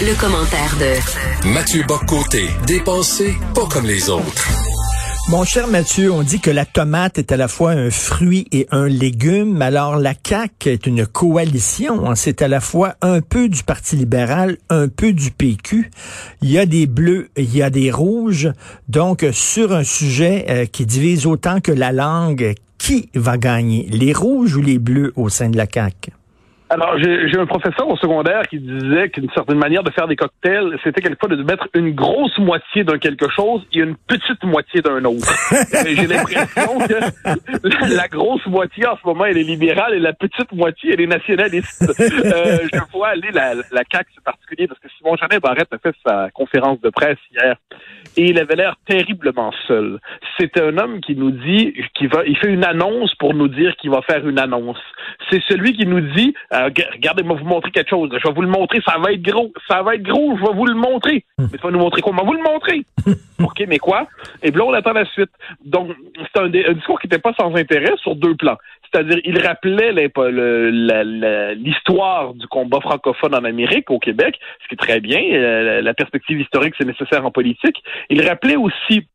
Le commentaire de Mathieu Boccoté, dépensé pas comme les autres. Mon cher Mathieu, on dit que la tomate est à la fois un fruit et un légume. Alors la CAQ est une coalition. C'est à la fois un peu du Parti libéral, un peu du PQ. Il y a des bleus, il y a des rouges. Donc sur un sujet euh, qui divise autant que la langue, qui va gagner, les rouges ou les bleus au sein de la CAQ? Alors, j'ai un professeur au secondaire qui disait qu'une certaine manière de faire des cocktails, c'était quelquefois de mettre une grosse moitié d'un quelque chose et une petite moitié d'un autre. j'ai l'impression que la, grosse moitié en ce moment, elle est libérale et la petite moitié, elle est nationaliste. Euh, je vois aller la, la CAQ, c'est particulier, parce que Simon Jeannet Barrette a fait sa conférence de presse hier et il avait l'air terriblement seul. C'est un homme qui nous dit, qui va, il fait une annonce pour nous dire qu'il va faire une annonce. C'est celui qui nous dit, euh, regardez-moi vous montrer quelque chose. Je vais vous le montrer, ça va être gros, ça va être gros, je vais vous le montrer. Hmm. Mais tu vas nous montrer quoi? Vous le montrer. OK, mais quoi? Et puis là, on attend la suite. Donc, c'est un, discours qui n'était pas sans intérêt sur deux plans. C'est-à-dire, il rappelait l'histoire du combat francophone en Amérique, au Québec, ce qui est très bien. Euh, la perspective historique, c'est nécessaire en politique. Il rappelait aussi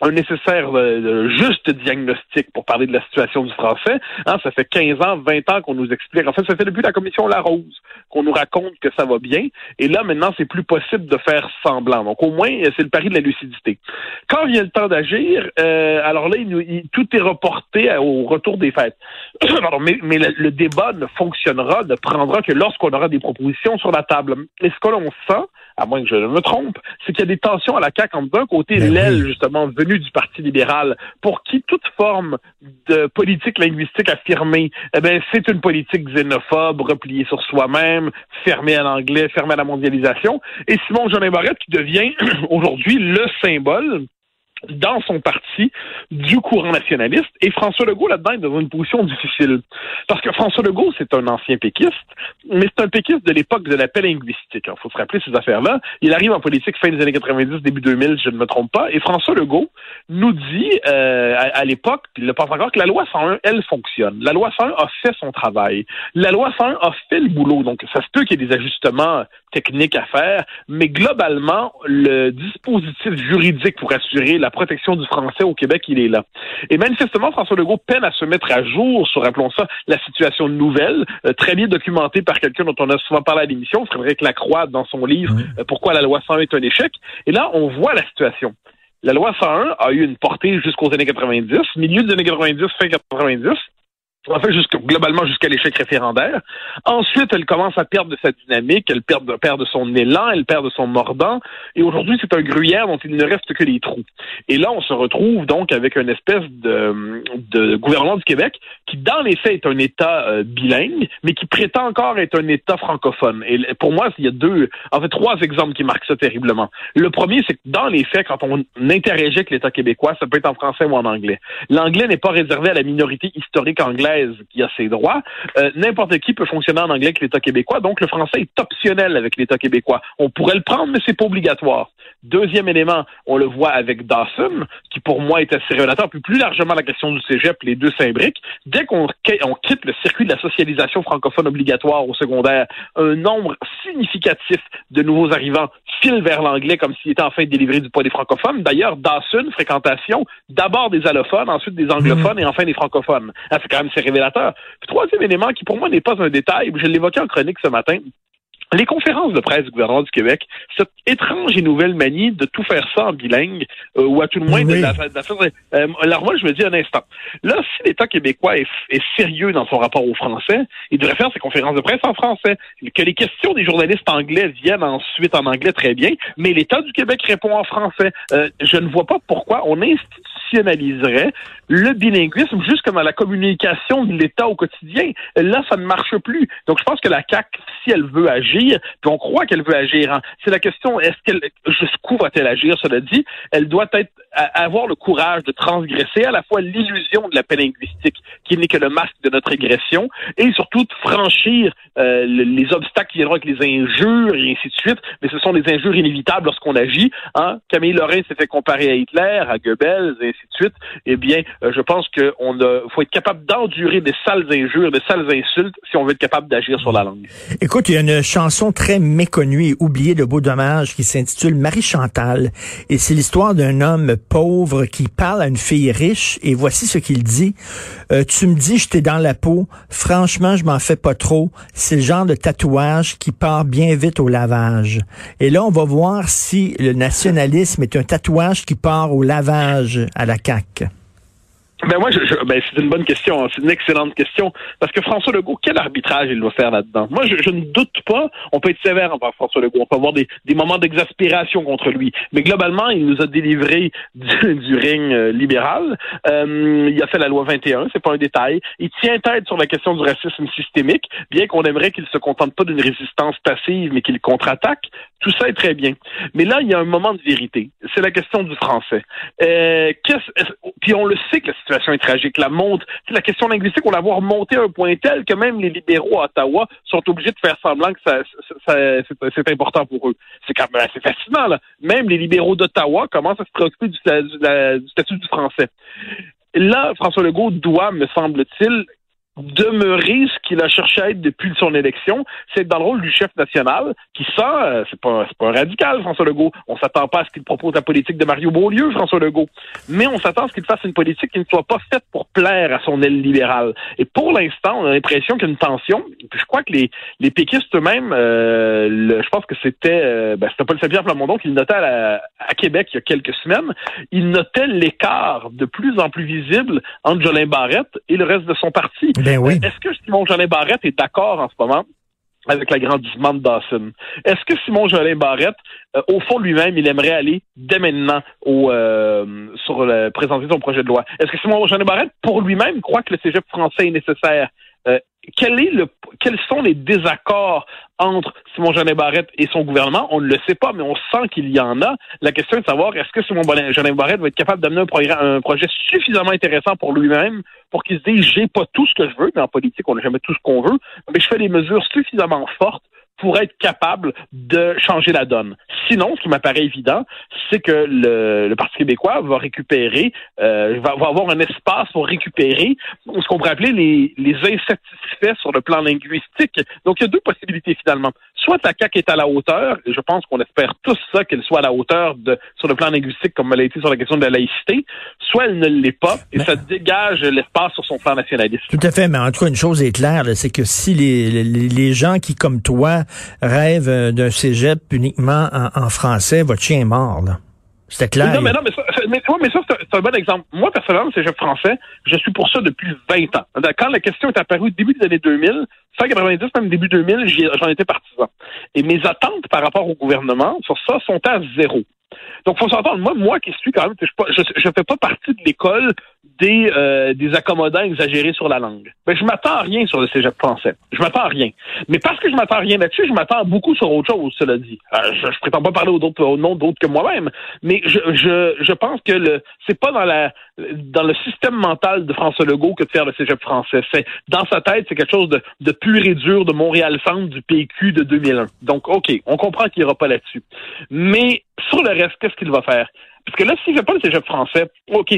un nécessaire euh, juste diagnostic pour parler de la situation du français. Hein, ça fait 15 ans, 20 ans qu'on nous explique. En fait, ça fait depuis la commission Larose qu'on nous raconte que ça va bien. Et là, maintenant, c'est plus possible de faire semblant. Donc, au moins, c'est le pari de la lucidité. Quand vient le temps d'agir, euh, alors là, tout est reporté au retour des fêtes. mais, mais le, débat ne fonctionnera, ne prendra que lorsqu'on aura des propositions sur la table. Et ce que l'on sent, à moins que je ne me trompe, c'est qu'il y a des tensions à la CAQ entre d'un côté ben l'aile, justement, venue du Parti libéral, pour qui toute forme de politique linguistique affirmée, eh ben, c'est une politique xénophobe, repliée sur soi-même, fermée à l'anglais, fermée à la mondialisation. Et Simon Jean Barrette qui devient aujourd'hui le symbole dans son parti du courant nationaliste. Et François Legault, là-dedans, est dans une position difficile. Parce que François Legault, c'est un ancien péquiste, mais c'est un péquiste de l'époque de la paix linguistique. Il faut se rappeler ces affaires-là. Il arrive en politique fin des années 90, début 2000, je ne me trompe pas. Et François Legault nous dit euh, à, l'époque, il le pense encore, que la loi 101, elle fonctionne. La loi 101 a fait son travail. La loi 101 a fait le boulot. Donc, ça se peut qu'il y ait des ajustements techniques à faire, mais globalement, le dispositif juridique pour assurer la protection du français au Québec, il est là. Et manifestement, François Legault peine à se mettre à jour sur, rappelons ça, la situation nouvelle, euh, très bien documentée par quelqu'un dont on a souvent parlé à l'émission, Frédéric Lacroix, dans son livre euh, Pourquoi la loi 101 est un échec. Et là, on voit la situation. La loi 101 a eu une portée jusqu'aux années 90, milieu des années 90, fin 90 en fait, jusqu globalement jusqu'à l'échec référendaire. Ensuite, elle commence à perdre de sa dynamique, elle perd de, perd de son élan, elle perd de son mordant, et aujourd'hui, c'est un gruyère dont il ne reste que les trous. Et là, on se retrouve donc avec une espèce de, gouvernement du Québec qui, dans les faits, est un État euh, bilingue, mais qui prétend encore être un État francophone. Et pour moi, il y a deux, en fait, trois exemples qui marquent ça terriblement. Le premier, c'est que dans les faits, quand on interrogeait l'État québécois, ça peut être en français ou en anglais. L'anglais n'est pas réservé à la minorité historique anglaise qui a ses droits, euh, n'importe qui peut fonctionner en anglais avec l'État québécois. Donc, le français est optionnel avec l'État québécois. On pourrait le prendre, mais c'est pas obligatoire. Deuxième élément, on le voit avec Dawson, qui pour moi est assez révélateur, puis plus largement la question du cégep, les deux s'imbriquent. Dès qu'on quitte le circuit de la socialisation francophone obligatoire au secondaire, un nombre significatif de nouveaux arrivants file vers l'anglais comme s'il était en fait délivré du poids des francophones. D'ailleurs, Dawson, fréquentation, d'abord des allophones, ensuite des anglophones et enfin des francophones. Ah, c'est quand même révélateur. Troisième élément qui pour moi n'est pas un détail, je l'évoquais en chronique ce matin, les conférences de presse du gouvernement du Québec, cette étrange et nouvelle manie de tout faire ça en bilingue, euh, ou à tout le moins de, la, euh, alors moi, je me dis un instant, là, si l'État québécois est, sérieux dans son rapport aux Français, il devrait faire ses conférences de presse en français. Que les questions des journalistes anglais viennent ensuite en anglais, très bien, mais l'État du Québec répond en français. Euh, je ne vois pas pourquoi on institutionnaliserait le bilinguisme juste comme à la communication de l'État au quotidien. Là, ça ne marche plus. Donc, je pense que la CAQ, si elle veut agir, puis on croit qu'elle veut agir. Hein. C'est la question, est-ce qu'elle jusqu'où va-t-elle agir? Cela dit, elle doit être avoir le courage de transgresser à la fois l'illusion de la paix linguistique, qui n'est que le masque de notre régression, et surtout de franchir euh, les obstacles qui viendront avec les injures et ainsi de suite. Mais ce sont des injures inévitables lorsqu'on agit. Hein? Camille Lorrain s'est fait comparer à Hitler, à Goebbels, et ainsi de suite. Eh bien, euh, je pense qu'on faut être capable d'endurer des sales injures, des sales insultes, si on veut être capable d'agir sur la langue. Écoute, il y a une chanson très méconnue et oubliée de Beau Dommage qui s'intitule Marie Chantal, et c'est l'histoire d'un homme pauvre qui parle à une fille riche, et voici ce qu'il dit. Euh, tu me dis, je t'ai dans la peau. Franchement, je m'en fais pas trop. C'est le genre de tatouage qui part bien vite au lavage. Et là, on va voir si le nationalisme est un tatouage qui part au lavage à la CAQ. Ben moi, je, ben c'est une bonne question, c'est une excellente question, parce que François Legault, quel arbitrage il va faire là-dedans? Moi, je, ne doute pas. On peut être sévère envers François Legault, on peut avoir des, des moments d'exaspération contre lui, mais globalement, il nous a délivré du, du règne euh, libéral. Euh, il a fait la loi 21, c'est pas un détail. Il tient tête sur la question du racisme systémique, bien qu'on aimerait qu'il se contente pas d'une résistance passive, mais qu'il contre-attaque. Tout ça est très bien. Mais là, il y a un moment de vérité. C'est la question du français. Euh, puis on le sait que la situation est tragique. La monte, la question linguistique, on la voit remonter à un point tel que même les libéraux à Ottawa sont obligés de faire semblant que ça, c'est important pour eux. C'est quand même assez fascinant. Là. Même les libéraux d'Ottawa commencent à se préoccuper du statut du français. Là, François Legault doit, me semble-t-il, demeurer ce qu'il a cherché à être depuis son élection, c'est dans le rôle du chef national qui sent, euh, c'est pas, pas un radical, François Legault. On s'attend pas à ce qu'il propose la politique de Mario Beaulieu, François Legault. Mais on s'attend à ce qu'il fasse une politique qui ne soit pas faite pour plaire à son aile libérale. Et pour l'instant, on a l'impression qu'il y a une tension. je crois que les, les péquistes eux-mêmes, euh, je pense que c'était, euh, ben, c'était Paul Saint-Pierre Plamondon qui notait à, à, Québec il y a quelques semaines. Il notait l'écart de plus en plus visible entre Jolin Barrette et le reste de son parti. Ben oui. Est-ce que Simon Jolin Barrette est d'accord en ce moment avec l'agrandissement de Dawson? Est-ce que Simon Jolin Barrette, euh, au fond lui-même, il aimerait aller dès maintenant au, euh, sur le, présenter son projet de loi? Est-ce que Simon Jolin Barrette, pour lui-même, croit que le cégep français est nécessaire? Euh, est le, quels sont les désaccords entre Simon Jeanin Barrette et son gouvernement? On ne le sait pas, mais on sent qu'il y en a. La question est de savoir est-ce que Simon Jeanin Barrette va être capable d'amener un, un projet suffisamment intéressant pour lui-même pour qu'il se dise j'ai pas tout ce que je veux, mais en politique, on n'a jamais tout ce qu'on veut, mais je fais des mesures suffisamment fortes pour être capable de changer la donne. Sinon, ce qui m'apparaît évident, c'est que le, Parti québécois va récupérer, euh, va, avoir un espace pour récupérer ce qu'on pourrait appeler les, les insatisfaits sur le plan linguistique. Donc, il y a deux possibilités finalement. Soit la CAQ est à la hauteur, et je pense qu'on espère tous ça, qu'elle soit à la hauteur de, sur le plan linguistique comme elle a été sur la question de la laïcité, soit elle ne l'est pas, et ça dégage l'espace sur son plan nationaliste. Tout à fait, mais en tout cas, une chose est claire, c'est que si les, les, les gens qui, comme toi, rêve euh, d'un cégep uniquement en, français, votre chien est mort, là. C'était clair. Non, mais non, mais ça, mais, ça c'est un bon exemple. Moi, personnellement, le cégep français, je suis pour ça depuis 20 ans. Quand la question est apparue début des années 2000, fin 90, même début 2000, j'en étais partisan. Et mes attentes par rapport au gouvernement sur ça sont à zéro. Donc, faut s'entendre. Moi, moi qui suis quand même, je, je, fais pas partie de l'école des, euh, des accommodants exagérés sur la langue. Ben, je m'attends à rien sur le cégep français. Je m'attends à rien. Mais parce que je m'attends à rien là-dessus, je m'attends beaucoup sur autre chose, cela dit. Euh, je, je prétends pas parler au, au nom d'autres que moi-même, mais je, je, je pense que le c'est pas dans la dans le système mental de François Legault que de faire le cégep français. C'est dans sa tête, c'est quelque chose de, de pur et dur de Montréal Centre du PQ de 2001. Donc, ok, on comprend qu'il ira pas là-dessus. Mais sur le reste, qu'est-ce qu'il va faire? Parce que là, s'il ne fait pas le cégep français, OK.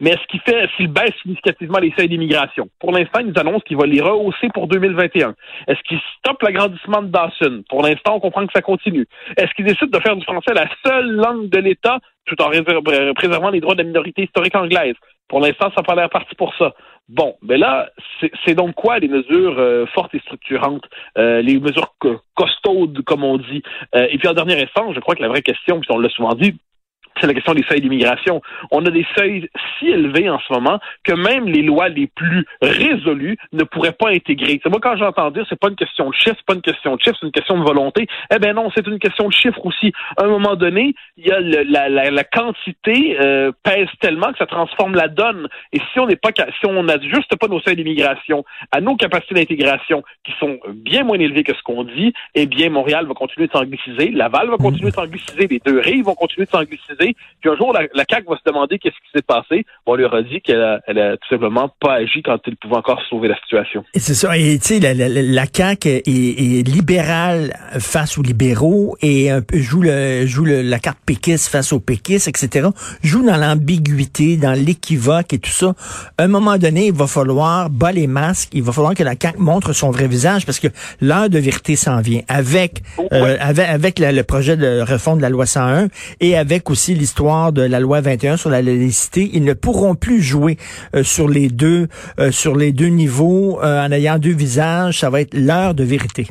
Mais est-ce qu'il fait, s'il baisse significativement les seuils d'immigration? Pour l'instant, il nous annonce qu'il va les rehausser pour 2021. Est-ce qu'il stoppe l'agrandissement de Dawson? Pour l'instant, on comprend que ça continue. Est-ce qu'il décide de faire du français la seule langue de l'État tout en préservant les droits de la minorité historique anglaise? Pour l'instant, ça n'a pas l'air parti pour ça. Bon, mais là, c'est donc quoi les mesures euh, fortes et structurantes, euh, les mesures costaudes, comme on dit? Euh, et puis en dernière instance, je crois que la vraie question, puis on l'a souvent dit, c'est la question des seuils d'immigration. On a des seuils si élevés en ce moment que même les lois les plus résolues ne pourraient pas intégrer. C'est moi quand j'entends dire c'est pas une question de chiffre, c'est pas une question de chiffre, c'est une question de volonté. Eh ben non, c'est une question de chiffre aussi. À un moment donné, il y a la, quantité euh, pèse tellement que ça transforme la donne. Et si on n'est pas si on n'ajuste pas nos seuils d'immigration à nos capacités d'intégration qui sont bien moins élevées que ce qu'on dit, eh bien Montréal va continuer de s'angliciser, Laval va continuer de s'angliciser, les deux rives vont continuer de s'angliciser Puis un jour, la, la CAQ va se demander qu'est-ce qui s'est passé. On lui aura dit qu'elle a, elle a tout simplement pas agi quand il pouvait encore sauver la situation. C'est ça. Et tu sais, la, la, la, CAQ est, est, libérale face aux libéraux et peu joue, le, joue le, la carte péquiste face aux péquistes, etc. Joue dans l'ambiguïté, dans l'équivoque et tout ça. À un moment donné, il va falloir bas les masques. Il va falloir que la CAQ montre son vrai visage parce que l'heure de vérité s'en vient. Avec, euh, avec, avec le projet de réforme de la loi 101 et avec aussi l'histoire de la loi 21 sur la laïcité, ils ne pourront plus jouer euh, sur les deux euh, sur les deux niveaux en ayant deux visages. Ça va être l'heure de vérité.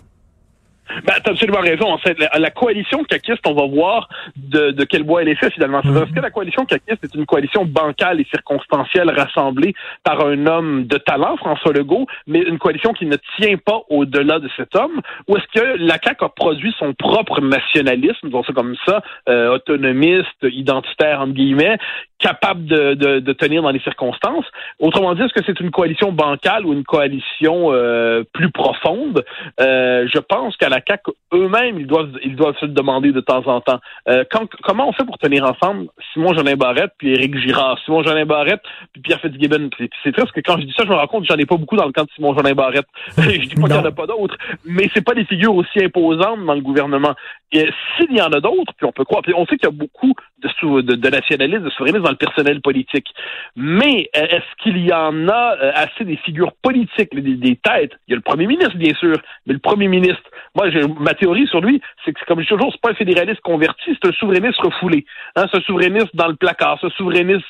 Ben, tu as absolument raison. En fait, la, coalition caquiste, on va voir de, de, quel bois elle est faite finalement. Est-ce mm-hmm. que la coalition caquiste est une coalition bancale et circonstancielle rassemblée par un homme de talent, François Legault, mais une coalition qui ne tient pas au-delà de cet homme? Ou est-ce que la CAQ a produit son propre nationalisme, disons ça comme ça, euh, autonomiste, identitaire, entre guillemets, capable de, de, de, tenir dans les circonstances. Autrement dit, est-ce que c'est une coalition bancale ou une coalition euh, plus profonde? Euh, je pense qu'à la CAQ, eux-mêmes, ils doivent ils doivent se demander de temps en temps. Euh, quand, comment on fait pour tenir ensemble Simon Jolin Barrette puis Éric Girard, Simon Jolin Barrette puis Pierre Fitzgibbon. C'est triste que quand je dis ça, je me rends compte que j'en ai pas beaucoup dans le camp de Simon Jolin Barrette. je dis pas qu'il n'y en a pas d'autres, mais c'est pas des figures aussi imposantes dans le gouvernement. S'il y en a d'autres, puis on peut croire, on sait qu'il y a beaucoup de, de, de de souverainistes dans le personnel politique. Mais euh, est-ce qu'il y en a euh, assez des figures politiques, des, des, têtes? Il y a le premier ministre, bien sûr, mais le premier ministre, moi, ma théorie sur lui, c'est que, comme je dis toujours, c'est pas un fédéraliste converti, c'est un souverainiste refoulé. Hein, c'est un souverainiste dans le placard, c'est un souverainiste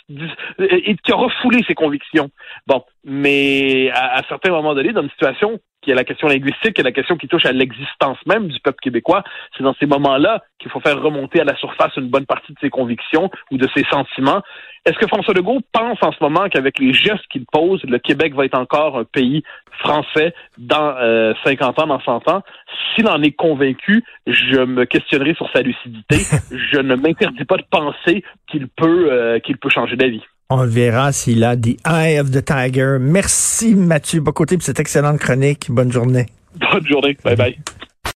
et, qui a refoulé ses convictions. Bon, mais à, à certains moments donnés, dans une situation qui est la question linguistique, qui est la question qui touche à l'existence même du peuple québécois. C'est dans ces moments-là qu'il faut faire remonter à la surface une bonne partie de ses convictions ou de ses sentiments. Est-ce que François Legault pense en ce moment qu'avec les gestes qu'il pose, le Québec va être encore un pays français dans euh, 50 ans, dans 100 ans? S'il en est convaincu, je me questionnerai sur sa lucidité. je ne m'interdis pas de penser qu'il peut, euh, qu'il peut changer d'avis. On verra s'il a The Eye of the Tiger. Merci Mathieu Bocoté pour cette excellente chronique. Bonne journée. Bonne journée. Bye bye.